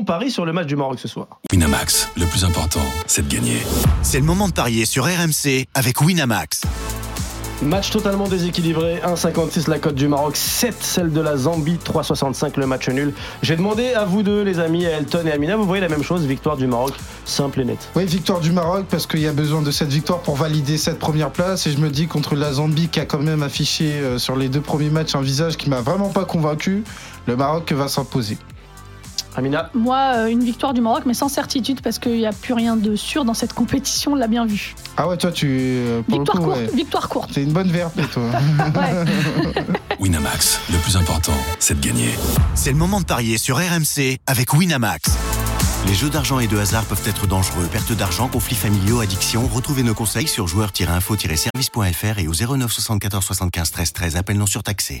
ton pari sur le match du Maroc ce soir. Winamax, le plus important, c'est de gagner. C'est le moment de parier sur RMC avec Winamax. Match totalement déséquilibré, 1,56 la cote du Maroc, 7 celle de la Zambie, 3,65 le match nul. J'ai demandé à vous deux les amis, à Elton et Amina, vous voyez la même chose, victoire du Maroc, simple et nette. Oui, victoire du Maroc parce qu'il y a besoin de cette victoire pour valider cette première place et je me dis contre la Zambie qui a quand même affiché euh, sur les deux premiers matchs un visage qui m'a vraiment pas convaincu, le Maroc va s'imposer. Amina Moi, euh, une victoire du Maroc, mais sans certitude, parce qu'il n'y a plus rien de sûr dans cette compétition, on l'a bien vu. Ah ouais, toi tu... euh, le Victoire coup, courte, ouais. victoire courte. C'est une bonne verbe toi. Ouais. Winamax, le plus important, c'est de gagner. C'est le moment de parier sur RMC avec Winamax. Les jeux d'argent et de hasard peuvent être dangereux. Perte d'argent, conflits familiaux, addiction. Retrouvez nos conseils sur joueurs-info-service.fr et au 09 74 75 13 13. Appel non surtaxé.